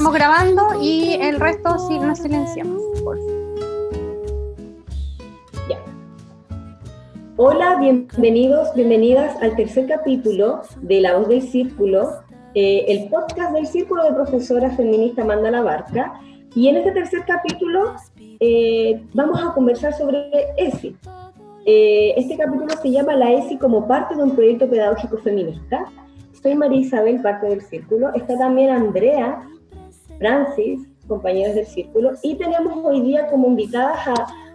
estamos grabando y el resto sí nos silenciamos. Hola, bienvenidos, bienvenidas al tercer capítulo de La Voz del Círculo, eh, el podcast del Círculo de Profesora Feminista Amanda La Barca. Y en este tercer capítulo eh, vamos a conversar sobre ESI. Eh, este capítulo se llama La ESI como parte de un proyecto pedagógico feminista. Soy María Isabel, parte del Círculo. Está también Andrea, Francis, compañeros del Círculo. Y tenemos hoy día como invitadas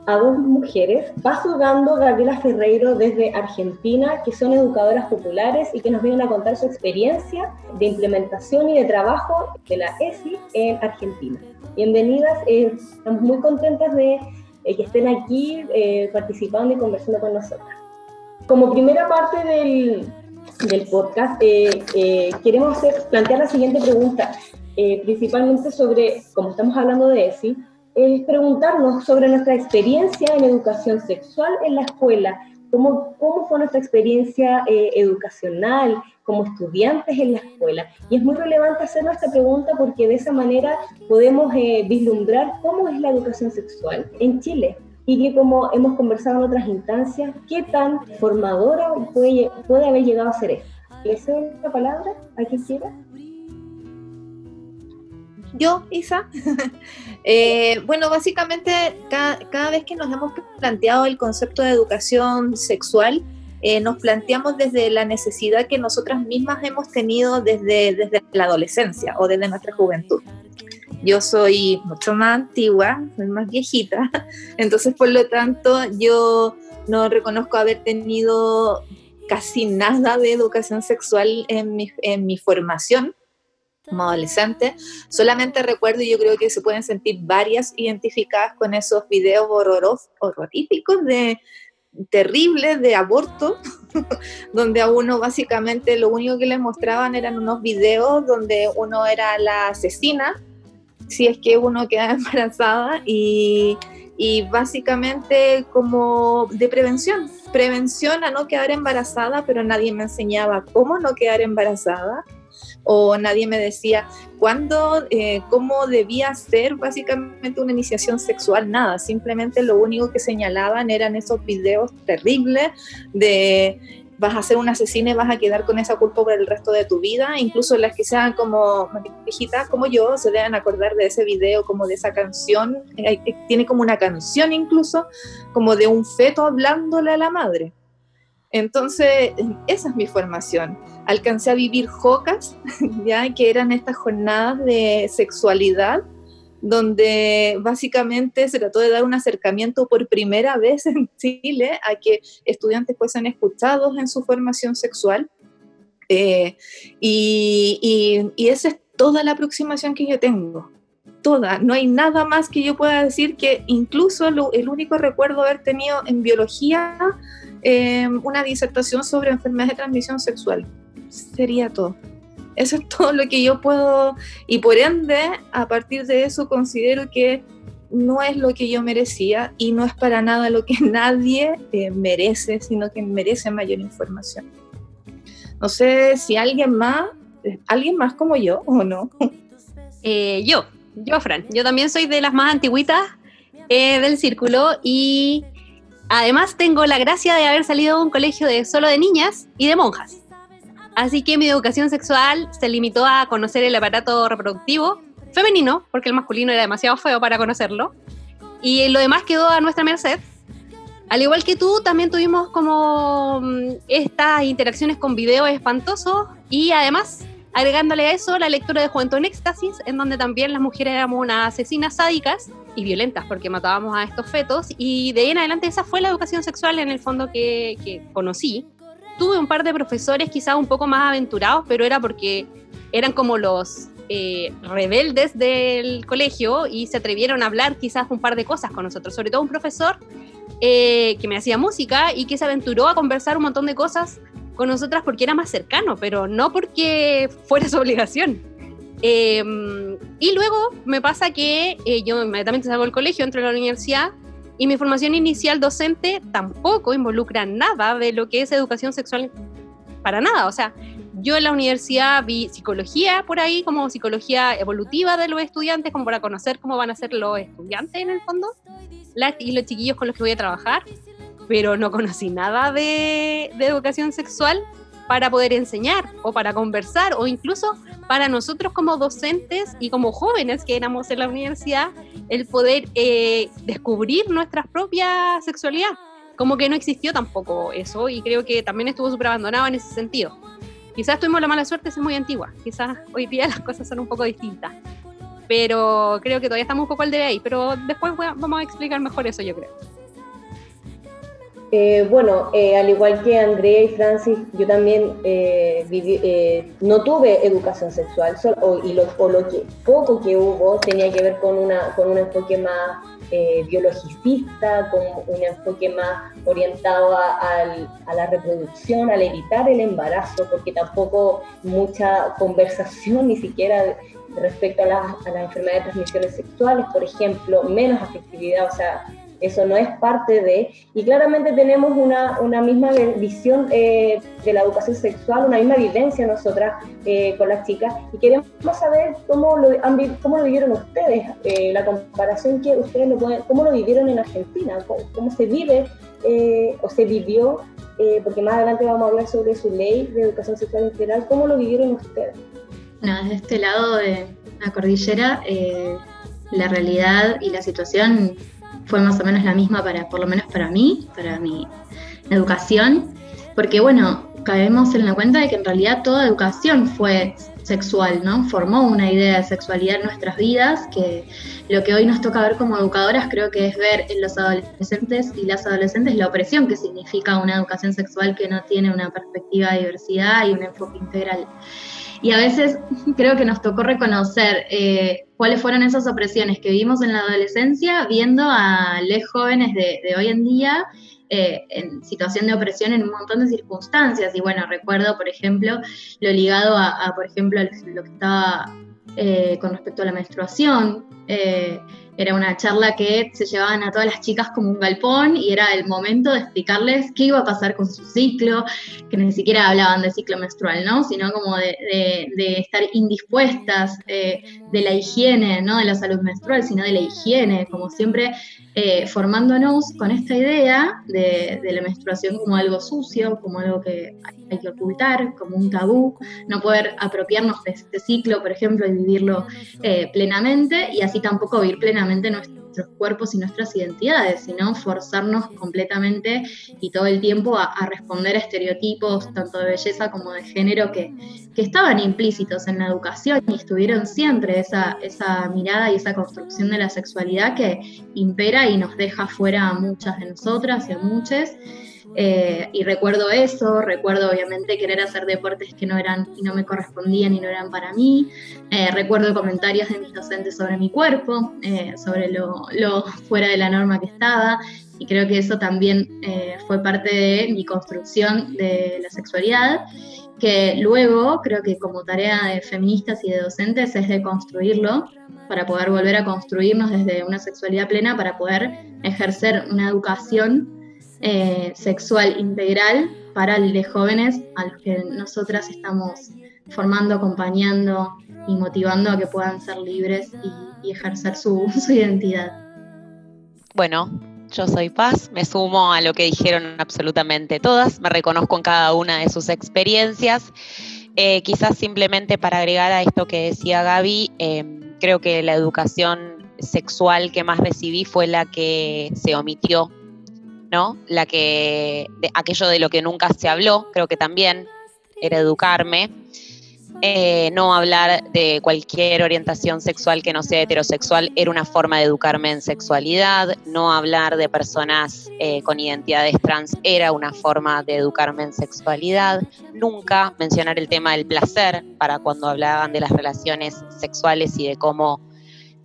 a dos mujeres, Paso Gando, Gabriela Ferreiro desde Argentina, que son educadoras populares y que nos vienen a contar su experiencia de implementación y de trabajo de la ESI en Argentina. Bienvenidas, eh, estamos muy contentas de eh, que estén aquí eh, participando y conversando con nosotras. Como primera parte del, podcast, queremos hacer, plantear la siguiente pregunta, principalmente sobre, como estamos hablando de ESI, es preguntarnos sobre nuestra experiencia en educación sexual en la escuela, cómo, cómo fue nuestra experiencia eh, educacional como estudiantes en la escuela. Y es muy relevante hacer esta pregunta porque de esa manera podemos eh, vislumbrar cómo es la educación sexual en Chile y que como hemos conversado en otras instancias, qué tan formadora puede, puede haber llegado a ser esto. ¿Le cedo la palabra a quien quiera? Yo, Isa. Eh, bueno, básicamente cada, vez que nos hemos planteado el concepto de educación sexual, eh, nos planteamos desde la necesidad que nosotras mismas hemos tenido desde, desde la adolescencia o desde nuestra juventud. Yo soy mucho más antigua, soy más viejita, entonces por lo tanto yo no reconozco haber tenido casi nada de educación sexual en mi, en mi formación como adolescente. Solamente recuerdo, y yo creo que se pueden sentir varias identificadas con esos videos horroros, horroríficos de terribles de aborto, donde a uno básicamente lo único que le mostraban eran unos videos donde uno era la asesina, si es que uno queda embarazada, y, y básicamente como de prevención, prevención a no quedar embarazada, pero nadie me enseñaba cómo no quedar embarazada o nadie me decía cuándo, eh, cómo debía ser básicamente una iniciación sexual, nada, simplemente lo único que señalaban eran esos videos terribles de vas a ser un asesino y vas a quedar con esa culpa por el resto de tu vida, incluso las que sean como viejitas como yo se deben acordar de ese video, como de esa canción, tiene como una canción incluso, como de un feto hablándole a la madre. Entonces, esa es mi formación. Alcancé a vivir jocas, ya que eran estas jornadas de sexualidad, donde básicamente se trató de dar un acercamiento por primera vez en Chile a que estudiantes fuesen escuchados en su formación sexual. Eh, y, esa es toda la aproximación que yo tengo. Toda. No hay nada más que yo pueda decir que incluso el único recuerdo haber tenido en biología Em, una disertación sobre enfermedades de transmisión sexual. Sería todo. Eso es todo lo que yo puedo y por ende, a partir de eso considero que no es lo que yo merecía y no es para nada lo que nadie eh, merece, sino que merece mayor información. No sé si alguien más, alguien más como yo o no. Eh, yo, yo, Fran. Yo también soy de las más antiguitas eh, del círculo y Además, tengo la gracia de haber salido de un colegio de solo de niñas y de monjas. Así que mi educación sexual se limitó a conocer el aparato reproductivo femenino, porque el masculino era demasiado feo para conocerlo. Y lo demás quedó a nuestra merced. Al igual que tú, también tuvimos como mm, estas interacciones con videos espantosos y además agregándole a eso la lectura de Juventud en Éxtasis, en donde también las mujeres éramos unas asesinas sádicas y violentas porque matábamos a estos fetos y de ahí en adelante esa fue la educación sexual en el fondo que, conocí. Tuve un par de profesores quizás un poco más aventurados, pero era porque eran como los eh, rebeldes del colegio y se atrevieron a hablar quizás un par de cosas con nosotros, sobre todo un profesor eh, que me hacía música y que se aventuró a conversar un montón de cosas con nosotras porque era más cercano, pero no porque fuera su obligación. Em, y luego me pasa que eh, yo inmediatamente salgo del colegio, entro a la universidad y mi formación inicial docente tampoco involucra nada de lo que es educación sexual para nada. O sea, yo en la universidad vi psicología por ahí, como psicología evolutiva de los estudiantes, como para conocer cómo van a ser los estudiantes en el fondo, y los chiquillos con los que voy a trabajar, pero no conocí nada de, de educación sexual para poder enseñar o para conversar o incluso para nosotros como docentes y como jóvenes que éramos en la universidad, el poder eh, descubrir nuestra propia sexualidad. Como que no existió tampoco eso y creo que también estuvo súper abandonado en ese sentido. Quizás tuvimos la mala suerte ser muy antigua, quizás hoy día las cosas son un poco distintas, pero creo que todavía estamos un poco al de ahí, pero después vamos a explicar mejor eso yo creo. Eh, bueno, eh, al igual que Andrea y Francis, yo también eh, no tuve educación sexual, y lo, poco que hubo tenía que ver con, un enfoque más biologicista, con un enfoque más orientado a, la reproducción, al evitar el embarazo, porque tampoco mucha conversación ni siquiera respecto a, a las enfermedades de transmisiones sexuales, por ejemplo, menos afectividad, o sea, eso no es parte de, y claramente tenemos una, una misma visión eh, de la educación sexual, una misma vivencia nosotras eh, con las chicas, y queremos saber cómo lo, cómo lo vivieron ustedes, eh, la comparación que ustedes lo pueden, cómo lo vivieron en Argentina, cómo, se vive o se vivió, porque más adelante vamos a hablar sobre su ley de educación sexual integral, cómo lo vivieron ustedes. No, desde este lado de la cordillera, la realidad y la situación fue más o menos la misma para, por lo menos para mí, para mi educación, porque bueno, caemos en la cuenta de que en realidad toda educación fue sexual, ¿no? Formó una idea de sexualidad en nuestras vidas, que lo que hoy nos toca ver como educadoras creo que es ver en los adolescentes y las adolescentes la opresión que significa una educación sexual que no tiene una perspectiva de diversidad y un enfoque integral. Y a veces creo que nos tocó reconocer eh, cuáles fueron esas opresiones que vivimos en la adolescencia, viendo a los jóvenes de, hoy en día eh, en situación de opresión en un montón de circunstancias. Y bueno, recuerdo, por ejemplo, lo ligado a, por ejemplo, lo que estaba eh, con respecto a la menstruación. Era una charla que se llevaban a todas las chicas como un galpón y era el momento de explicarles qué iba a pasar con su ciclo, que ni siquiera hablaban de ciclo menstrual, ¿no? Sino como de, estar indispuestas, eh, de la higiene, no de la salud menstrual, sino de la higiene, como siempre eh, formándonos con esta idea de, la menstruación como algo sucio, como algo que hay que ocultar, como un tabú, no poder apropiarnos de este ciclo, por ejemplo, y vivirlo eh, plenamente, y así tampoco vivir plenamente nuestro nuestros cuerpos y nuestras identidades, sino forzarnos completamente y todo el tiempo a, responder a estereotipos tanto de belleza como de género que, estaban implícitos en la educación y estuvieron siempre esa, esa mirada y esa construcción de la sexualidad que impera y nos deja fuera a muchas de nosotras y a muchos. Eh, y recuerdo eso, recuerdo obviamente querer hacer deportes que no eran y no me correspondían y no eran para mí. Eh, recuerdo comentarios de mis docentes sobre mi cuerpo, eh, sobre lo, fuera de la norma que estaba. Y creo que eso también fue parte de mi construcción de la sexualidad, que luego creo que como tarea de feministas y de docentes es de construirlo para poder volver a construirnos desde una sexualidad plena, para poder ejercer una educación eh, sexual integral para los jóvenes a los que nosotras estamos formando, acompañando y motivando a que puedan ser libres y, ejercer su, identidad. Bueno, yo soy Paz, me sumo a lo que dijeron absolutamente todas, me reconozco en cada una de sus experiencias. Eh, quizás simplemente para agregar a esto que decía Gaby, eh, creo que la educación sexual que más recibí fue la que se omitió ¿no? La que, aquello de lo que nunca se habló, creo que también era educarme. Eh, no hablar de cualquier orientación sexual que no sea heterosexual era una forma de educarme en sexualidad, no hablar de personas eh, con identidades trans era una forma de educarme en sexualidad, nunca mencionar el tema del placer para cuando hablaban de las relaciones sexuales y de cómo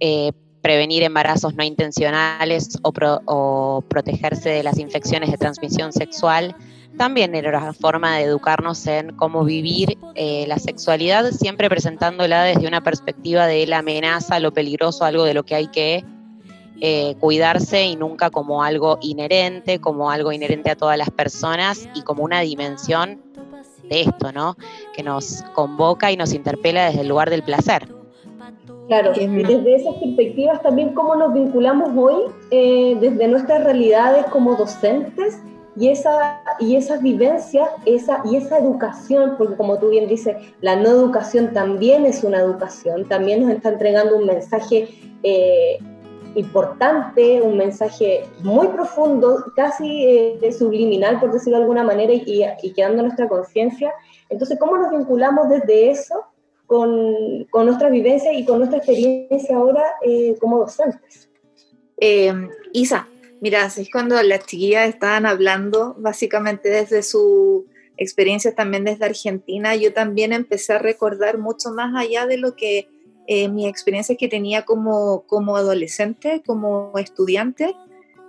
eh, prevenir embarazos no intencionales o, protegerse de las infecciones de transmisión sexual, también era una forma de educarnos en cómo vivir eh, la sexualidad, siempre presentándola desde una perspectiva de la amenaza, lo peligroso, algo de lo que hay que eh, cuidarse y nunca como algo inherente, como algo inherente a todas las personas y como una dimensión de esto, ¿no? Que nos convoca y nos interpela desde el lugar del placer. Claro, y desde esas perspectivas también cómo nos vinculamos hoy eh, desde nuestras realidades como docentes y, esa, y esas vivencias esa, y esa educación, porque como tú bien dices, la no educación también es una educación, también nos está entregando un mensaje eh, importante, un mensaje muy profundo, casi eh, subliminal, por decirlo de alguna manera, y, y quedando nuestra conciencia. Entonces, ¿cómo nos vinculamos desde eso con, con nuestra vivencia y con nuestra experiencia ahora eh, como docentes? Eh, Isa, mira, es cuando las chiquillas estaban hablando, básicamente desde su experiencia también desde Argentina, yo también empecé a recordar mucho más allá de lo que eh, mi experiencia que tenía como, como adolescente, como estudiante.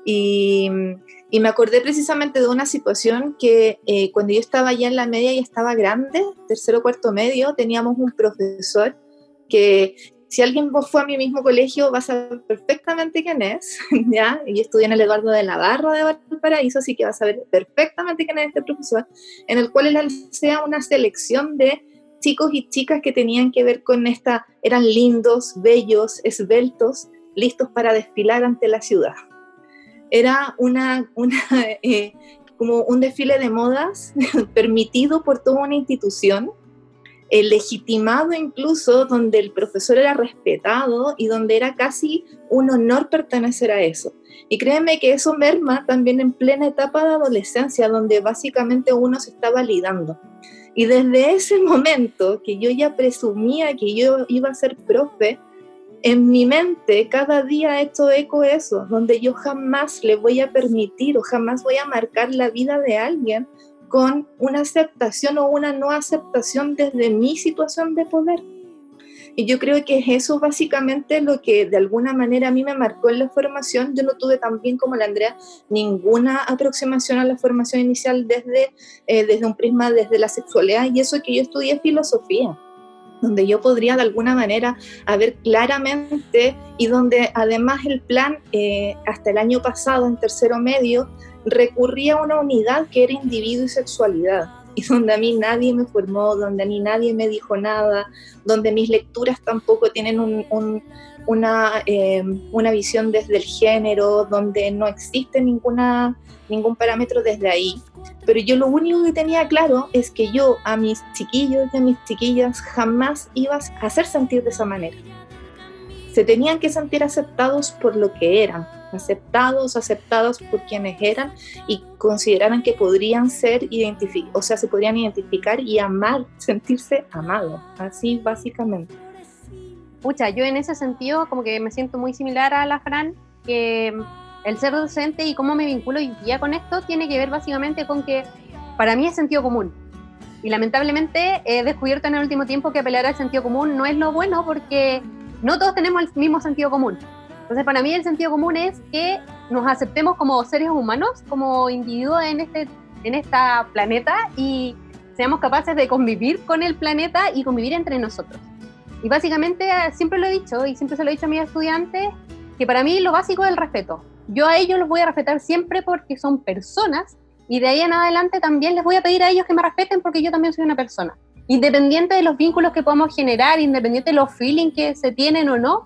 Y, y, me acordé precisamente de una situación que eh, cuando yo estaba ya en la media y estaba grande, tercero cuarto medio, teníamos un profesor que si alguien fue a mi mismo colegio va a saber perfectamente quién es, ¿ya? Y estudié en el Eduardo de Navarro de Valparaíso, así que va a saber perfectamente quién es este profesor, en el cual él hacía una selección de chicos y chicas que tenían que ver con esta, eran lindos, bellos, esbeltos, listos para desfilar ante la ciudad. Era una, eh, como un desfile de modas permitido por toda una institución, eh, legitimado incluso, donde el profesor era respetado y donde era casi un honor pertenecer a eso. Y créeme que eso merma también en plena etapa de adolescencia, donde básicamente uno se está validando. Y desde ese momento que yo ya presumía que yo iba a ser profe, en mi mente cada día he hecho eco eso, donde yo jamás le voy a permitir o jamás voy a marcar la vida de alguien con una aceptación o una no aceptación desde mi situación de poder. Y yo creo que es eso básicamente lo que de alguna manera a mí me marcó en la formación. Yo no tuve también como la Andrea ninguna aproximación a la formación inicial desde, eh, desde un prisma, desde la sexualidad y eso que yo estudié filosofía donde yo podría de alguna manera ver claramente y donde además el plan eh, hasta el año pasado en tercero medio recurría a una unidad que era individuo y sexualidad y donde a mí nadie me formó, donde a mí nadie me dijo nada, donde mis lecturas tampoco tienen una, eh, una visión desde el género, donde no existe ninguna, ningún parámetro desde ahí. Pero yo lo único que tenía claro es que yo a mis chiquillos y a mis chiquillas jamás iba a hacer sentir de esa manera. Se tenían que sentir aceptados por lo que eran, aceptados, aceptados por quienes eran y consideraran que podrían ser identificados, o sea, se podrían identificar y amar, sentirse amados, así básicamente. Pucha, yo en ese sentido como que me siento muy similar a la Fran, que el ser docente y cómo me vinculo hoy día con esto tiene que ver básicamente con que para mí es sentido común. Y lamentablemente he descubierto en el último tiempo que apelar al sentido común no es lo bueno porque no todos tenemos el mismo sentido común. Entonces, para mí el sentido común es que nos aceptemos como seres humanos, como individuos en este en esta planeta y seamos capaces de convivir con el planeta y convivir entre nosotros. Y básicamente siempre lo he dicho y siempre se lo he dicho a mis estudiantes que para mí lo básico es el respeto. Yo a ellos los voy a respetar siempre porque son personas y de ahí en adelante también les voy a pedir a ellos que me respeten porque yo también soy una persona. Independiente de los vínculos que podamos generar, independiente de los feelings que se tienen o no,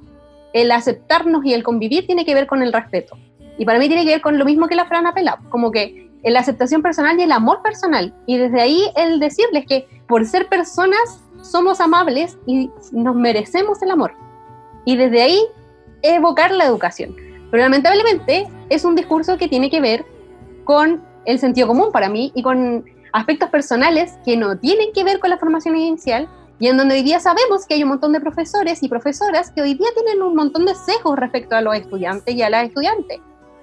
el aceptarnos y el convivir tiene que ver con el respeto. Y para mí tiene que ver con lo mismo que la Fran Apela, como que la aceptación personal y el amor personal. Y desde ahí el decirles que por ser personas somos amables y nos merecemos el amor. Y desde ahí evocar la educación. Pero lamentablemente es un discurso que tiene que ver con el sentido común para mí y con aspectos personales que no tienen que ver con la formación inicial y en donde hoy día sabemos que hay un montón de profesores y profesoras que hoy día tienen un montón de sesgos respecto a los estudiantes y a las estudiantes.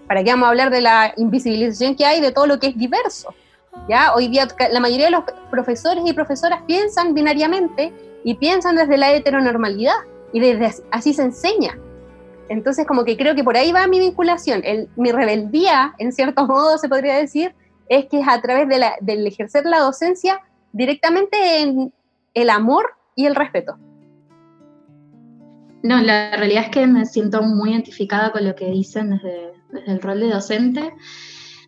¿Para qué vamos a hablar de la invisibilización que hay de todo lo que es diverso? ¿Ya? Hoy día la mayoría de los profesores y profesoras piensan binariamente y piensan desde la heteronormalidad y desde así se enseña. Entonces como que creo que por ahí va mi vinculación. Mi rebeldía, en cierto modo se podría decir, es que es a través de del ejercer la docencia directamente en, el amor y el respeto. No, la realidad es que me siento muy identificada con lo que dicen desde, el rol de docente.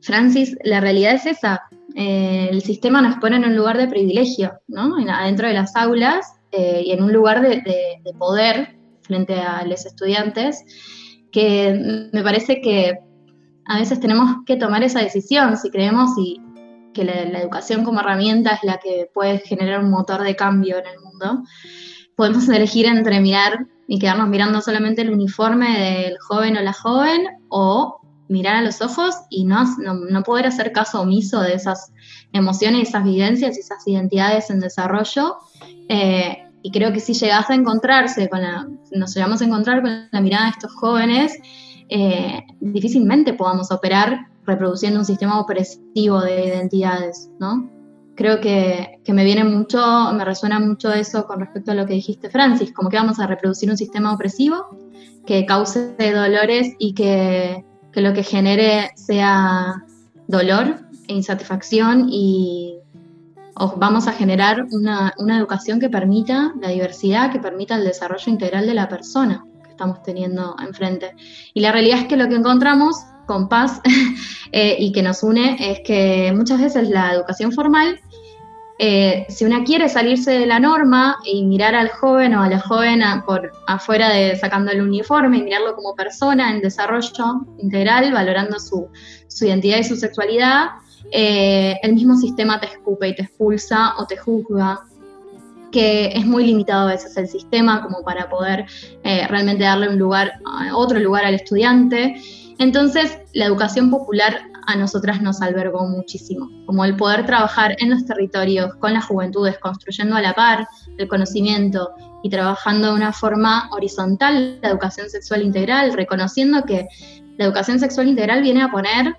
Francis, la realidad es esa. eh, el sistema nos pone en un lugar de privilegio, ¿no? adentro de las aulas eh, y en un lugar de, poder frente a los estudiantes, que me parece que a veces tenemos que tomar esa decisión si creemos y que la, la, educación como herramienta es la que puede generar un motor de cambio en el mundo. Podemos elegir entre mirar y quedarnos mirando solamente el uniforme del joven o la joven o mirar a los ojos y no, no, poder hacer caso omiso de esas emociones, esas vivencias y esas identidades en desarrollo. Eh, y creo que si llegas a encontrarse con la, nos llegamos a encontrar con la mirada de estos jóvenes, eh, difícilmente podamos operar reproduciendo un sistema opresivo de identidades, ¿no? Creo que, que, me viene mucho, me resuena mucho eso con respecto a lo que dijiste, Francis, como que vamos a reproducir un sistema opresivo que cause dolores y que que lo que genere sea dolor e insatisfacción y vamos a generar una, educación que permita la diversidad, que permita el desarrollo integral de la persona que estamos teniendo enfrente. Y la realidad es que lo que encontramos con paz eh, y que nos une es que muchas veces la educación formal eh, si una quiere salirse de la norma y mirar al joven o a la joven por afuera de sacando el uniforme y mirarlo como persona en desarrollo integral, valorando su, identidad y su sexualidad, eh, el mismo sistema te escupe y te expulsa o te juzga que es muy limitado a veces el sistema como para poder eh, realmente darle un lugar, otro lugar al estudiante. Entonces, la educación popular a nosotras nos albergó muchísimo, como el poder trabajar en los territorios con las juventudes, construyendo a la par el conocimiento y trabajando de una forma horizontal la educación sexual integral, reconociendo que la educación sexual integral viene a poner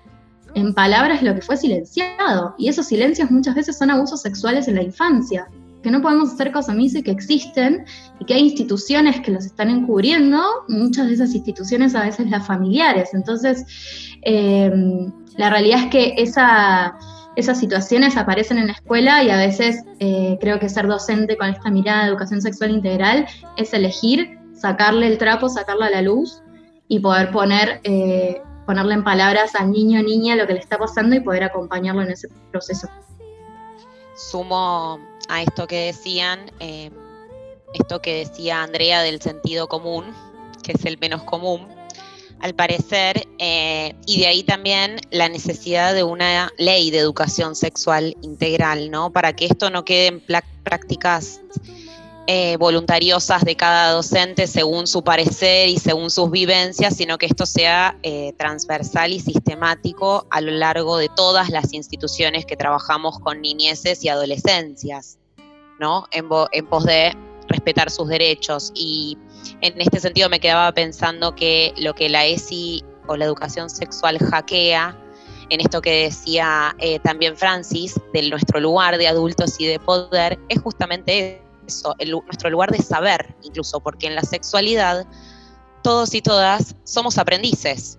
en palabras lo que fue silenciado, y esos silencios muchas veces son abusos sexuales en la infancia, que no podemos hacer cosas omiso y que existen y que hay instituciones que los están encubriendo, muchas de esas instituciones a veces las familiares. Entonces, eh, la realidad es que esas situaciones aparecen en la escuela y a veces eh, creo que ser docente con esta mirada de educación sexual integral es elegir sacarle el trapo, sacarla a la luz y poder poner, eh, ponerle en palabras al niño o niña lo que le está pasando y poder acompañarlo en ese proceso. Sumo a esto que decían, eh, esto que decía Andrea del sentido común, que es el menos común, al parecer, eh, y de ahí también la necesidad de una ley de educación sexual integral, ¿no? Para que esto no quede en prácticas eh, voluntariosas de cada docente según su parecer y según sus vivencias, sino que esto sea eh, transversal y sistemático a lo largo de todas las instituciones que trabajamos con niñeces y adolescencias, ¿no? En, pos de respetar sus derechos y en este sentido me quedaba pensando que lo que la ESI o la educación sexual hackea, en esto que decía eh, también Francis, de nuestro lugar de adultos y de poder, es justamente nuestro lugar de saber, incluso, porque en la sexualidad todos y todas somos aprendices.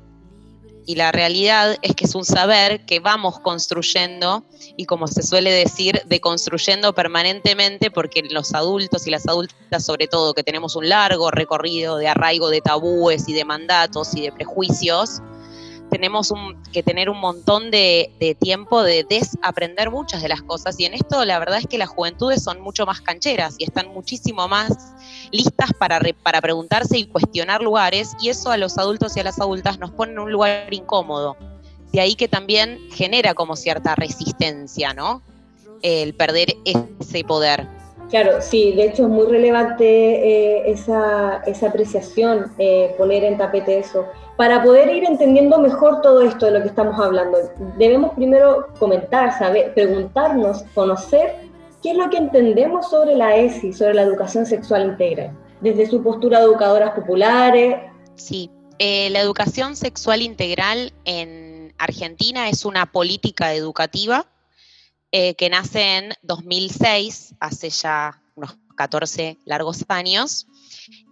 Y la realidad es que es un saber que vamos construyendo y como se suele decir, deconstruyendo permanentemente porque los adultos y las adultas sobre todo que tenemos un largo recorrido de arraigo de tabúes y de mandatos y de prejuicios, tenemos que tener un montón de, tiempo de desaprender muchas de las cosas. Y en esto la verdad es que las juventudes son mucho más cancheras y están muchísimo más listas para, para preguntarse y cuestionar lugares. Y eso a los adultos y a las adultas nos pone en un lugar incómodo. De ahí que también genera como cierta resistencia, ¿no? El perder ese poder. Claro, sí, de hecho es muy relevante eh, esa, apreciación, eh, poner en tapete eso. Para poder ir entendiendo mejor todo esto de lo que estamos hablando, debemos primero comentar, saber, preguntarnos, conocer qué es lo que entendemos sobre la ESI, sobre la educación sexual integral, desde su postura de educadoras populares. Sí, eh, la educación sexual integral en Argentina es una política educativa eh, que nace en 2006, hace ya unos 14 largos años,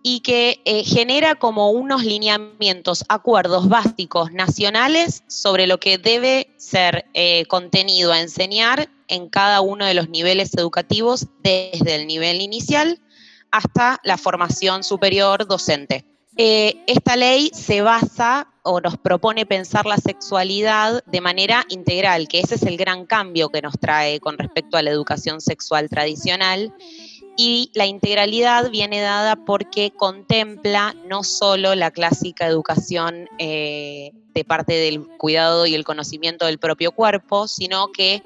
y que eh, genera como unos lineamientos, acuerdos básicos nacionales sobre lo que debe ser eh, contenido a enseñar en cada uno de los niveles educativos, desde el nivel inicial hasta la formación superior docente. esta ley se basa o nos propone pensar la sexualidad de manera integral, que ese es el gran cambio que nos trae con respecto a la educación sexual tradicional. Y la integralidad viene dada porque contempla no solo la clásica educación eh, de parte del cuidado y el conocimiento del propio cuerpo, sino que,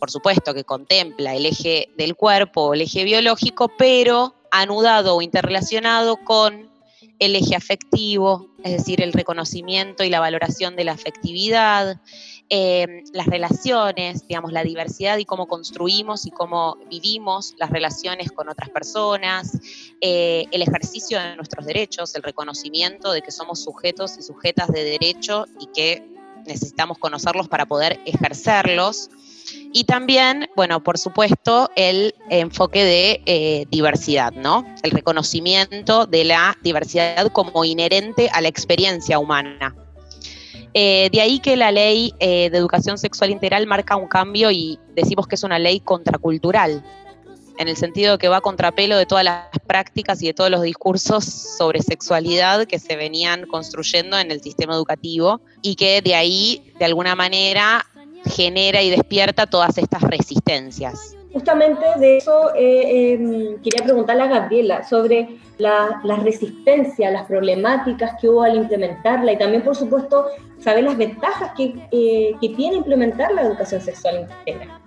por supuesto, que contempla el eje del cuerpo el eje biológico, pero anudado o interrelacionado con el eje afectivo, es decir, el reconocimiento y la valoración de la afectividad, eh, las relaciones, digamos, la diversidad y cómo construimos y cómo vivimos las relaciones con otras personas, eh, el ejercicio de nuestros derechos, el reconocimiento de que somos sujetos y sujetas de derecho y que necesitamos conocerlos para poder ejercerlos. Y también, bueno, por supuesto, el enfoque de eh, diversidad, ¿no? El reconocimiento de la diversidad como inherente a la experiencia humana. Eh, de ahí que la ley eh, de educación sexual integral marca un cambio y decimos que es una ley contracultural, en el sentido que va a contrapelo de todas las prácticas y de todos los discursos sobre sexualidad que se venían construyendo en el sistema educativo y que de ahí, de alguna manera, genera y despierta todas estas resistencias. Justamente de eso eh, em, quería preguntarle a Gabriela sobre las resistencias, las problemáticas que hubo al implementarla y también, por supuesto, saber las ventajas que, eh, tiene implementar la educación sexual integral.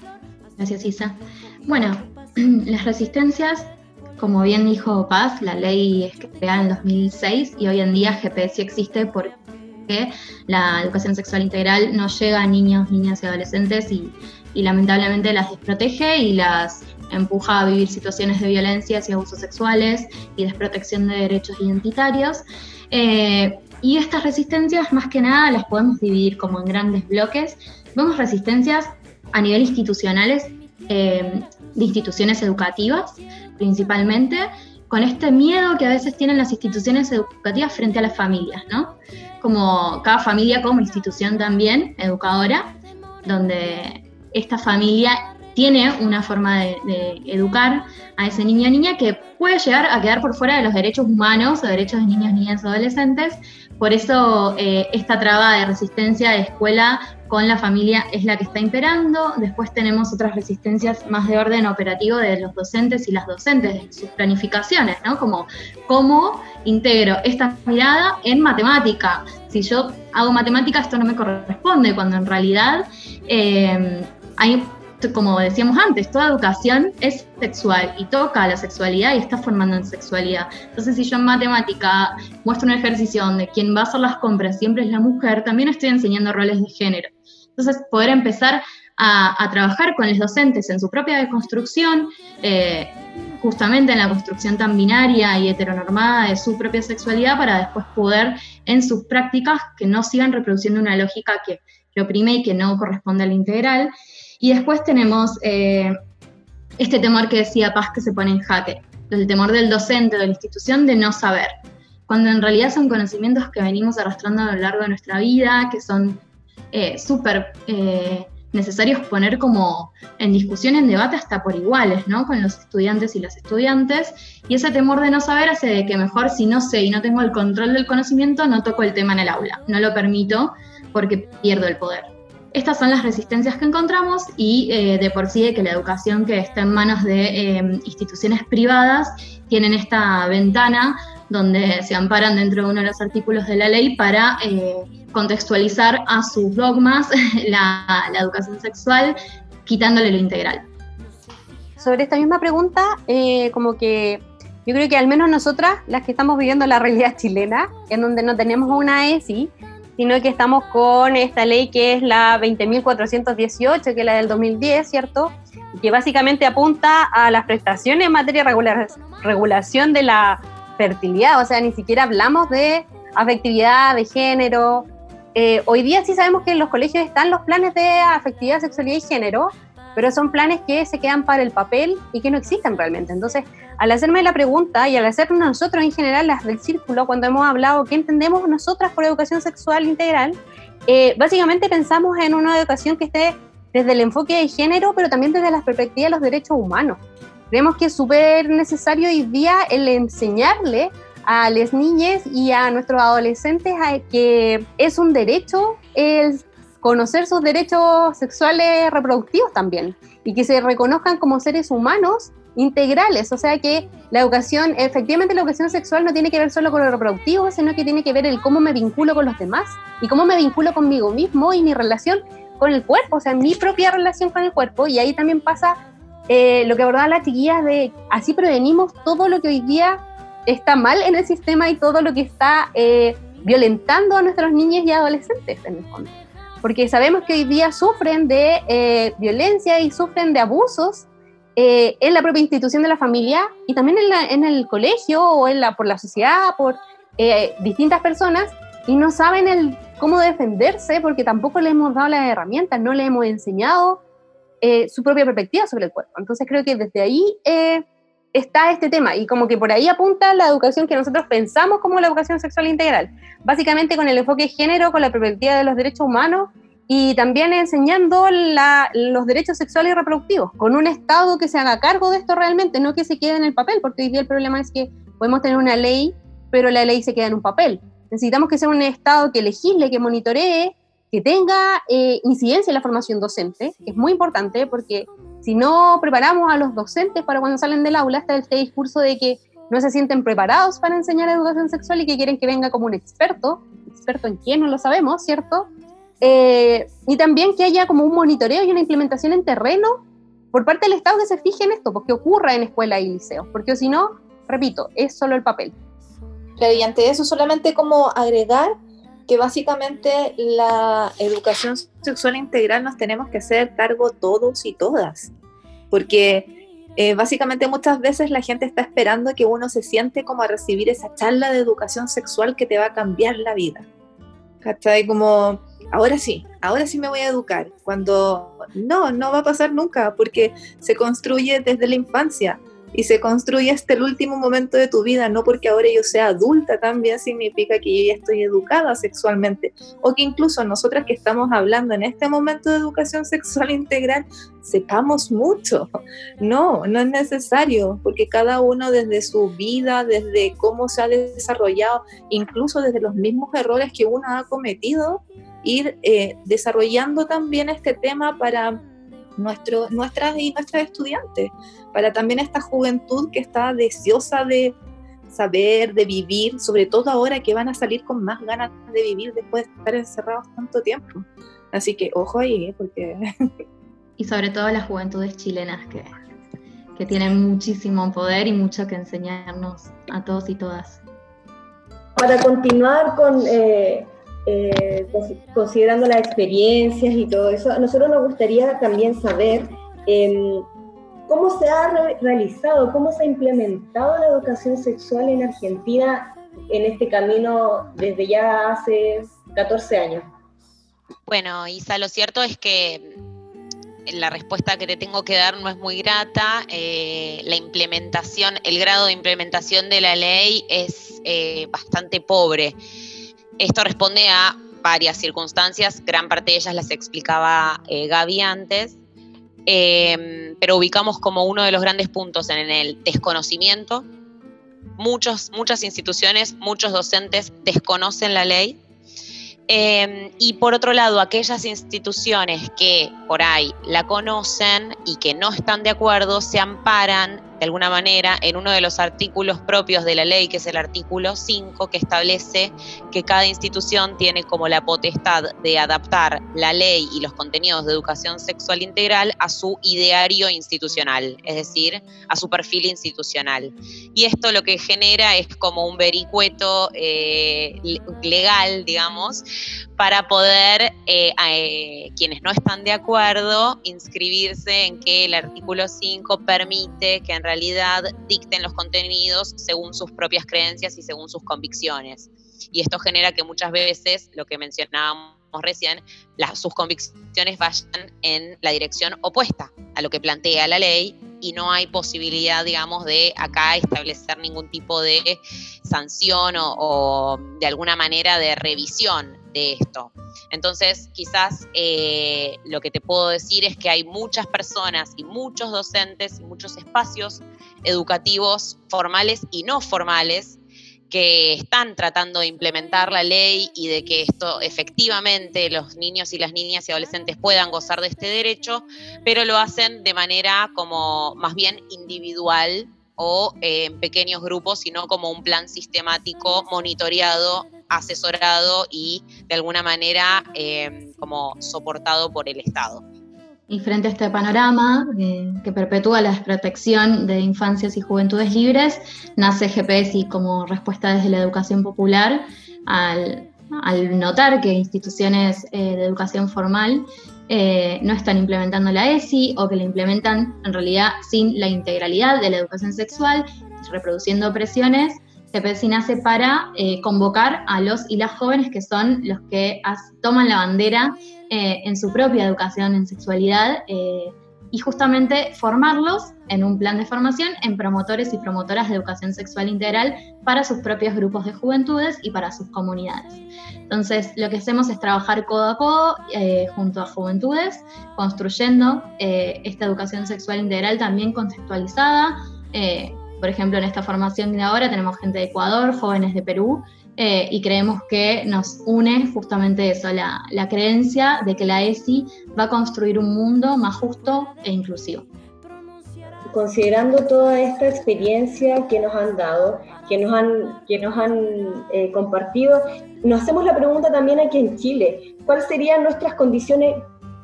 Gracias, Isa. Bueno, las resistencias, como bien dijo Paz, la ley es creada en 2006 y hoy en día GPS existe por que la educación sexual integral no llega a niños, niñas y adolescentes y, lamentablemente las desprotege y las empuja a vivir situaciones de violencia y abusos sexuales y desprotección de derechos identitarios. Eh, y estas resistencias, más que nada, las podemos dividir como en grandes bloques. Vemos resistencias a nivel institucionales, eh, de instituciones educativas principalmente, con este miedo que a veces tienen las instituciones educativas frente a las familias, ¿no? Como cada familia como institución también educadora, donde esta familia tiene una forma de, educar a ese niño o niña que puede llegar a quedar por fuera de los derechos humanos o derechos de niños, niñas o adolescentes. Por eso eh, esta traba de resistencia de escuela con la familia es la que está imperando. Después tenemos otras resistencias más de orden operativo de los docentes y las docentes en sus planificaciones, ¿no? Como cómo integro esta mirada en matemática. Si yo hago matemática, esto no me corresponde, cuando en realidad eh, hay como decíamos antes, toda educación es sexual y toca la sexualidad y está formando en sexualidad. Entonces, si yo en matemática muestro un ejercicio donde quien va a hacer las compras siempre es la mujer, también estoy enseñando roles de género. Entonces, poder empezar a, trabajar con los docentes en su propia deconstrucción, eh, justamente en la construcción tan binaria y heteronormada de su propia sexualidad, para después poder en sus prácticas que no sigan reproduciendo una lógica que, que oprime y que no corresponde al integral. Y después tenemos eh, este temor que decía Paz que se pone en jaque, el temor del docente, de la institución, de no saber, cuando en realidad son conocimientos que venimos arrastrando a lo largo de nuestra vida, que son eh, súper eh, necesarios poner como en discusión, en debate hasta por iguales, ¿no? Con los estudiantes y las estudiantes. Y ese temor de no saber hace de que mejor si no sé y no tengo el control del conocimiento, no toco el tema en el aula, no lo permito porque pierdo el poder. Estas son las resistencias que encontramos y eh, de por sí de que la educación que está en manos de em, instituciones privadas tienen esta ventana donde se amparan dentro de uno de los artículos de la ley para eh, contextualizar a sus dogmas la, educación sexual, quitándole lo integral. Sobre esta misma pregunta, eh, como que yo creo que al menos nosotras, las que estamos viviendo la realidad chilena, en donde no tenemos una ESI, sino que estamos con esta ley que es la 20.418, que es la del 2010, ¿cierto? que básicamente apunta a las prestaciones en materia de regulación de la fertilidad, o sea, ni siquiera hablamos de afectividad, de género. Eh, hoy día sí sabemos que en los colegios están los planes de afectividad, sexualidad y género, pero son planes que se quedan para el papel y que no existen realmente. Entonces, al hacerme la pregunta y al hacernos nosotros en general las del círculo, cuando hemos hablado qué entendemos nosotras por educación sexual integral, eh, básicamente pensamos en una educación que esté desde el enfoque de género, pero también desde la perspectiva de los derechos humanos. Creemos que es súper necesario hoy día el enseñarle a las niñas y a nuestros adolescentes a que es un derecho el conocer sus derechos sexuales reproductivos también y que se reconozcan como seres humanos integrales, o sea que la educación, efectivamente la educación sexual no tiene que ver solo con lo reproductivo, sino que tiene que ver el cómo me vinculo con los demás y cómo me vinculo conmigo mismo y mi relación con el cuerpo, o sea, mi propia relación con el cuerpo y ahí también pasa eh, lo que abordaban las chiquillas de así prevenimos todo lo que hoy día está mal en el sistema y todo lo que está eh, violentando a nuestros niños y adolescentes en el fondo. Porque sabemos que hoy día sufren de eh, violencia y sufren de abusos eh, en la propia institución de la familia y también en, la, en el colegio o en la, por la sociedad, por distintas personas y no saben el, cómo defenderse porque tampoco les hemos dado las herramientas, no les hemos enseñado su propia perspectiva sobre el cuerpo. Entonces creo que desde ahí está este tema y como que por ahí apunta la educación que nosotros pensamos como la educación sexual integral, básicamente con el enfoque de género, con la perspectiva de los derechos humanos y también enseñando los derechos sexuales y reproductivos, con un Estado que se haga cargo de esto realmente, no que se quede en el papel, porque hoy día el problema es que podemos tener una ley, pero la ley se queda en un papel. Necesitamos que sea un Estado que legisle, que monitoree, que tenga eh, incidencia en la formación docente, que es muy importante porque si no preparamos a los docentes para cuando salen del aula, está este discurso de que no se sienten preparados para enseñar educación sexual y que quieren que venga como un experto, experto en quién no lo sabemos, ¿cierto? Eh, y también que haya como un monitoreo y una implementación en terreno por parte del Estado que se fije en esto, porque ocurra en escuelas y liceos, porque si no, repito, es solo el papel. Y ante eso solamente como agregar que básicamente la educación sexual integral nos tenemos que hacer cargo todos y todas, porque eh, básicamente muchas veces la gente está esperando que uno se siente como a recibir esa charla de educación sexual que te va a cambiar la vida. ¿Cachai? Como, ahora sí, ahora sí me voy a educar, cuando no, no va a pasar nunca, porque se construye desde la infancia y se construye hasta el último momento de tu vida, no porque ahora yo sea adulta también significa que yo ya estoy educada sexualmente, o que incluso nosotras que estamos hablando en este momento de educación sexual integral, sepamos mucho. No, no es necesario, porque cada uno desde su vida, desde cómo se ha desarrollado, incluso desde los mismos errores que uno ha cometido, ir eh, desarrollando también este tema para nuestro, nuestras y nuestras estudiantes, para también esta juventud que está deseosa de saber, de vivir, sobre todo ahora que van a salir con más ganas de vivir después de estar encerrados tanto tiempo. Así que ojo ahí, ¿eh? porque... Y sobre todo las juventudes chilenas que, que tienen muchísimo poder y mucho que enseñarnos a todos y todas. Para continuar con eh, eh, considerando las experiencias y todo eso, a nosotros nos gustaría también saber em, cómo se ha realizado, cómo se ha implementado la educación sexual en Argentina en este camino desde ya hace 14 años. Bueno, Isa, lo cierto es que la respuesta que te tengo que dar no es muy grata. Eh, la implementación, el grado de implementación de la ley es eh, bastante pobre. Esto responde a varias circunstancias, gran parte de ellas las explicaba eh, Gaby antes, em, pero ubicamos como uno de los grandes puntos en el desconocimiento. Muchos, muchas instituciones, muchos docentes desconocen la ley. Em, y por otro lado, aquellas instituciones que por ahí la conocen y que no están de acuerdo se amparan de alguna manera en uno de los artículos propios de la ley, que es el artículo 5, que establece que cada institución tiene como la potestad de adaptar la ley y los contenidos de educación sexual integral a su ideario institucional, es decir, a su perfil institucional. Y esto lo que genera es como un vericueto eh, legal, digamos, para poder, eh, eh, quienes no están de acuerdo, inscribirse en que el artículo 5 permite que en realidad dicten los contenidos según sus propias creencias y según sus convicciones. Y esto genera que muchas veces, lo que mencionábamos recién, las, sus convicciones vayan en la dirección opuesta a lo que plantea la ley y no hay posibilidad, digamos, de acá establecer ningún tipo de sanción o, de alguna manera de revisión de esto. Entonces, quizás eh, lo que te puedo decir es que hay muchas personas y muchos docentes y muchos espacios educativos formales y no formales que están tratando de implementar la ley y de que esto efectivamente los niños y las niñas y adolescentes puedan gozar de este derecho, pero lo hacen de manera como más bien individual o eh, en pequeños grupos, sino como un plan sistemático, monitoreado, asesorado y de alguna manera eh, como soportado por el Estado. Y frente a este panorama eh, que perpetúa la desprotección de infancias y juventudes libres, nace GPSI como respuesta desde la educación popular al, notar que instituciones eh, de educación formal eh, no están implementando la ESI o que la implementan en realidad sin la integralidad de la educación sexual, reproduciendo presiones. GPSI nace para convocar a los y las jóvenes que son los que toman la bandera eh, en su propia educación en sexualidad eh, y justamente formarlos en un plan de formación en promotores y promotoras de educación sexual integral para sus propios grupos de juventudes y para sus comunidades. Entonces, lo que hacemos es trabajar codo a codo eh, junto a juventudes, construyendo esta educación sexual integral también contextualizada. Por ejemplo, en esta formación de ahora tenemos gente de Ecuador, jóvenes de Perú, eh, y creemos que nos une justamente eso, la, creencia de que la ESI va a construir un mundo más justo e inclusivo. Considerando toda esta experiencia que nos han dado, que nos han, que nos han eh, compartido, nos hacemos la pregunta también aquí en Chile, ¿cuáles serían nuestras condiciones,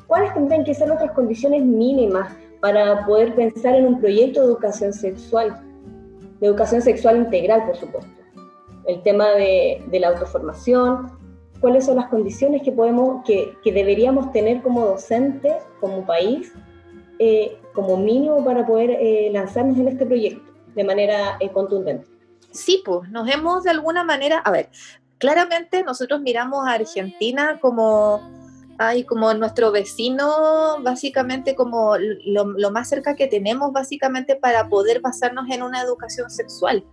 cuáles tendrían que ser nuestras condiciones mínimas para poder pensar en un proyecto de educación sexual, educación sexual integral, por supuesto? el tema de, la autoformación, cuáles son las condiciones que, podemos, que, deberíamos tener como docentes, como país, eh, como mínimo para poder eh, lanzarnos en este proyecto de manera eh, contundente. Sí, pues nos hemos de alguna manera, a ver, claramente nosotros miramos a Argentina como, ay, como nuestro vecino, básicamente como lo, más cerca que tenemos, básicamente para poder basarnos en una educación sexual.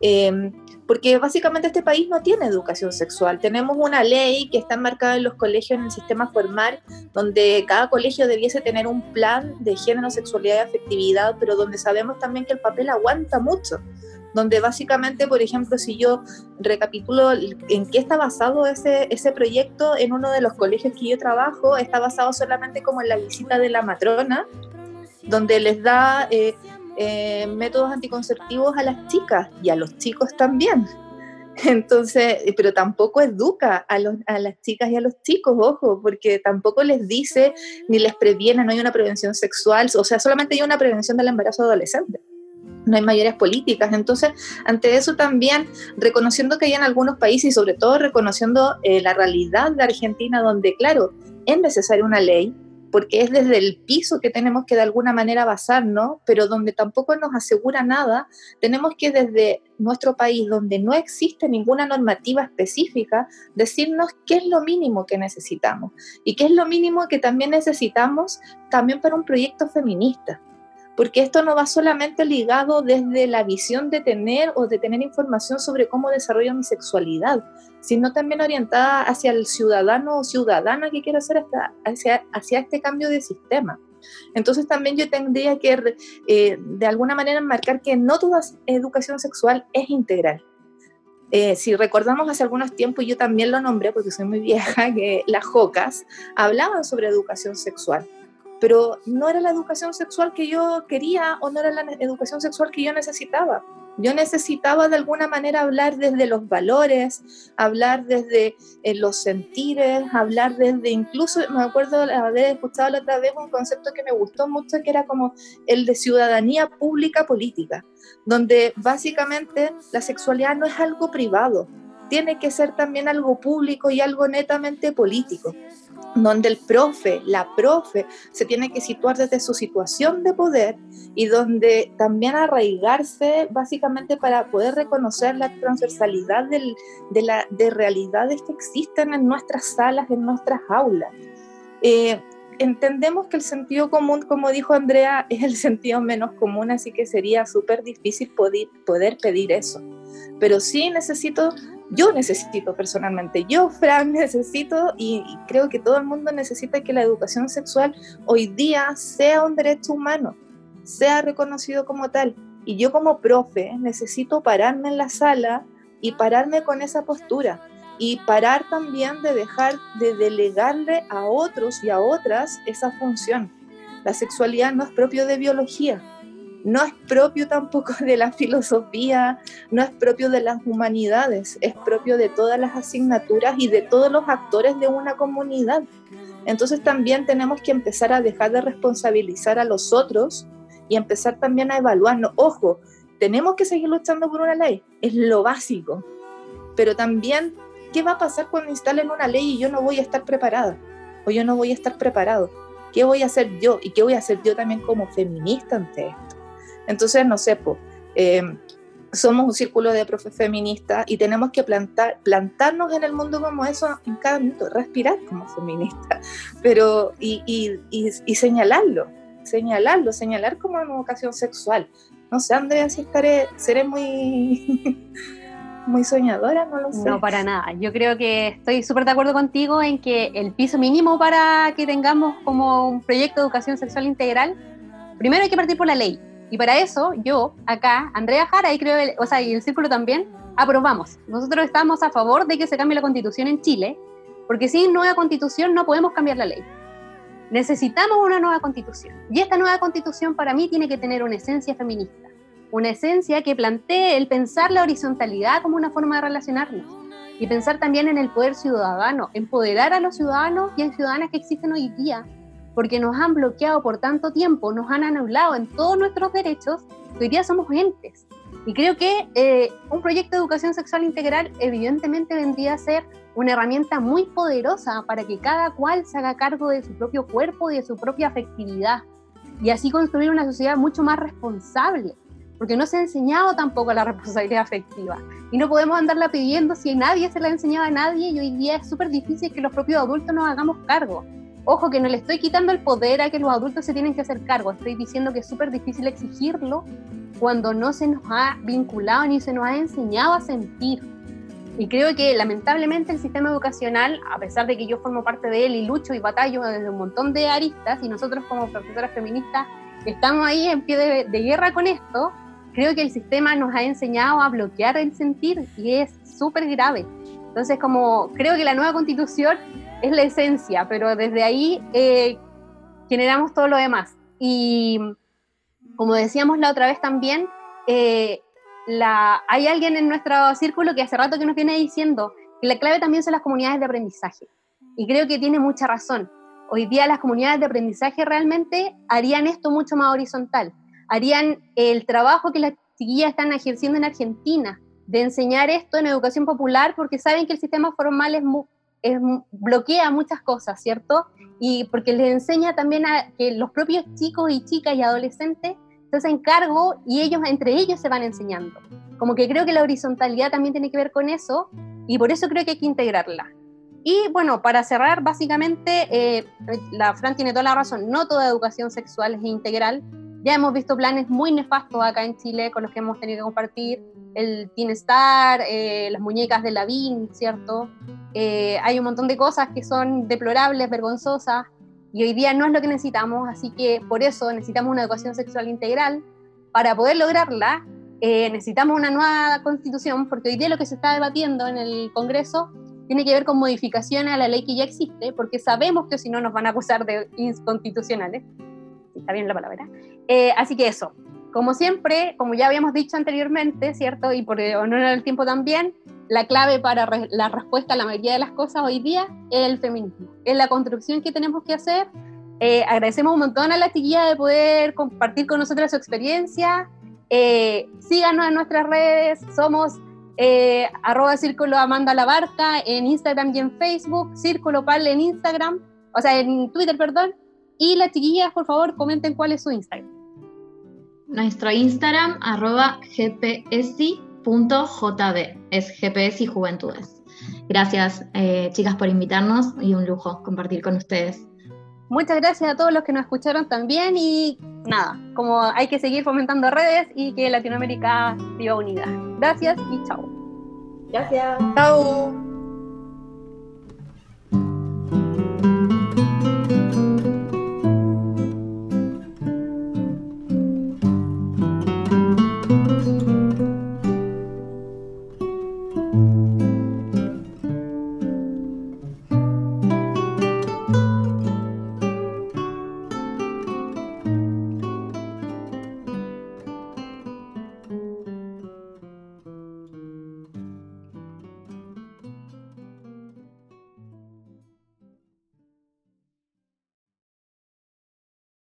Em, porque básicamente este país no tiene educación sexual. Tenemos una ley que está enmarcada en los colegios en el sistema formal, donde cada colegio debiese tener un plan de género, sexualidad y afectividad, pero donde sabemos también que el papel aguanta mucho. Donde básicamente, por ejemplo, si yo recapitulo en qué está basado ese, ese proyecto en uno de los colegios que yo trabajo, está basado solamente como en la visita de la matrona, donde les da eh, eh, métodos anticonceptivos a las chicas y a los chicos también. Entonces, pero tampoco educa a, a, las chicas y a los chicos, ojo, porque tampoco les dice ni les previene, no hay una prevención sexual, o sea, solamente hay una prevención del embarazo adolescente. No hay mayores políticas. Entonces, ante eso también, reconociendo que hay en algunos países y sobre todo reconociendo eh, la realidad de Argentina, donde, claro, es necesaria una ley, porque es desde el piso que tenemos que de alguna manera basarnos, pero donde tampoco nos asegura nada, tenemos que desde nuestro país, donde no existe ninguna normativa específica, decirnos qué es lo mínimo que necesitamos y qué es lo mínimo que también necesitamos también para un proyecto feminista porque esto no va solamente ligado desde la visión de tener o de tener información sobre cómo desarrollo mi sexualidad, sino también orientada hacia el ciudadano o ciudadana que quiere hacer hacia, hacia este cambio de sistema. Entonces también yo tendría que eh, de alguna manera marcar que no toda educación sexual es integral. Eh, si recordamos hace algunos tiempos, yo también lo nombré porque soy muy vieja, que las JOCAS hablaban sobre educación sexual pero no era la educación sexual que yo quería o no era la educación sexual que yo necesitaba. Yo necesitaba de alguna manera hablar desde los valores, hablar desde eh, los sentires, hablar desde incluso, me acuerdo haber escuchado la otra vez un concepto que me gustó mucho, que era como el de ciudadanía pública política, donde básicamente la sexualidad no es algo privado, tiene que ser también algo público y algo netamente político donde el profe, la profe, se tiene que situar desde su situación de poder y donde también arraigarse básicamente para poder reconocer la transversalidad de, la, de realidades que existen en nuestras salas, en nuestras aulas. Eh, entendemos que el sentido común, como dijo Andrea, es el sentido menos común, así que sería súper difícil poder pedir eso. Pero sí necesito yo necesito personalmente, yo, Fran, necesito y, creo que todo el mundo necesita que la educación sexual hoy día sea un derecho humano, sea reconocido como tal. Y yo como profe necesito pararme en la sala y pararme con esa postura y parar también de dejar de delegarle a otros y a otras esa función. La sexualidad no es propio de biología, no es propio tampoco de la filosofía, no es propio de las humanidades, es propio de todas las asignaturas y de todos los actores de una comunidad. Entonces también tenemos que empezar a dejar de responsabilizar a los otros y empezar también a evaluarnos. Ojo, tenemos que seguir luchando por una ley, es lo básico, pero también, ¿qué va a pasar cuando instalen una ley y yo no voy a estar preparada? O yo no voy a estar preparado. ¿Qué voy a hacer yo? ¿Y qué voy a hacer yo también como feminista ante esto? Entonces, no sé, pues, somos un círculo de profes feministas y tenemos que plantar, plantarnos en el mundo como eso en cada minuto, respirar como feminista, pero y, y, y, señalarlo, señalarlo, señalar como una vocación sexual. No sé, Andrea, si estaré, seré muy, muy soñadora, no lo sé. No, para nada. Yo creo que estoy súper de acuerdo contigo en que el piso mínimo para que tengamos como un proyecto de educación sexual integral, primero hay que partir por la ley y para eso, yo, acá, Andrea Jara, y creo, y el círculo también, aprobamos. Nosotros estamos a favor de que se cambie la constitución en Chile, porque sin nueva constitución no podemos cambiar la ley. Necesitamos una nueva constitución. Y esta nueva constitución para mí tiene que tener una esencia feminista, una esencia que plantee el pensar la horizontalidad como una forma de relacionarnos y pensar también en el poder ciudadano, empoderar a los ciudadanos y a ciudadanas que existen hoy día porque nos han bloqueado por tanto tiempo, nos han anulado en todos nuestros derechos, hoy día somos gentes. Y creo que eh, un proyecto de educación sexual integral evidentemente vendría a ser una herramienta muy poderosa para que cada cual se haga cargo de su propio cuerpo y de su propia afectividad. Y así construir una sociedad mucho más responsable, porque no se ha enseñado tampoco la responsabilidad afectiva. Y no podemos andarla pidiendo si nadie se la ha enseñado a nadie y hoy día es súper difícil que los propios adultos nos hagamos cargo. Ojo que no le estoy quitando el poder a que los adultos se tienen que hacer cargo, estoy diciendo que es súper difícil exigirlo cuando no se nos ha vinculado ni se nos ha enseñado a sentir. Y creo que lamentablemente el sistema educacional, a pesar de que yo formo parte de él y lucho y batallo desde un montón de aristas, y nosotros como profesoras feministas estamos ahí en pie de, de guerra con esto, creo que el sistema nos ha enseñado a bloquear el sentir y es súper grave. Entonces, como creo que la nueva constitución es la esencia, pero desde ahí eh, generamos todo lo demás. Y como decíamos la otra vez también, eh, hay alguien en nuestro círculo que hace rato que nos viene diciendo que la clave también son las comunidades de aprendizaje. Y creo que tiene mucha razón. Hoy día las comunidades de aprendizaje realmente harían esto mucho más horizontal. Harían el trabajo que las chiquillas están ejerciendo en Argentina, de enseñar esto en educación popular, porque saben que el sistema formal es bloquea muchas cosas, ¿cierto? Y porque les enseña también a que los propios chicos y chicas y adolescentes se hacen cargo y ellos entre ellos se van enseñando. Como que creo que la horizontalidad también tiene que ver con eso y por eso creo que hay que integrarla. Y bueno, para cerrar, básicamente, eh, la Fran tiene toda la razón, no toda educación sexual es integral. Ya hemos visto planes muy nefastos acá en Chile con los que hemos tenido que compartir, el Teen Star, eh, las muñecas de la BIN, ¿cierto? Eh, hay un montón de cosas que son deplorables, vergonzosas, y hoy día no es lo que necesitamos, así que por eso necesitamos una educación sexual integral. Para poder lograrla, eh, necesitamos una nueva constitución, porque hoy día lo que se está debatiendo en el Congreso tiene que ver con modificaciones a la ley que ya existe, porque sabemos que si no nos van a acusar de inconstitucionales. Está bien la palabra. Eh, así que eso, como siempre, como ya habíamos dicho anteriormente, ¿cierto? Y por honor al tiempo también, la clave para la respuesta a la mayoría de las cosas hoy día es el feminismo. Es la construcción que tenemos que hacer. Eh, agradecemos un montón a la chiquilla de poder compartir con nosotros su experiencia. Eh, síganos en nuestras redes. Somos eh, arroba círculo Amanda en Instagram y en Facebook. Círculo Pal en Instagram. O sea, en Twitter, perdón. Y las chiquillas, por favor, comenten cuál es su Instagram. Nuestro Instagram, arroba gpsi.jb, es GPS y Juventudes. Gracias, eh, chicas, por invitarnos y un lujo compartir con ustedes. Muchas gracias a todos los que nos escucharon también y nada, como hay que seguir fomentando redes y que Latinoamérica viva unida. Gracias y chao. Gracias. Chao.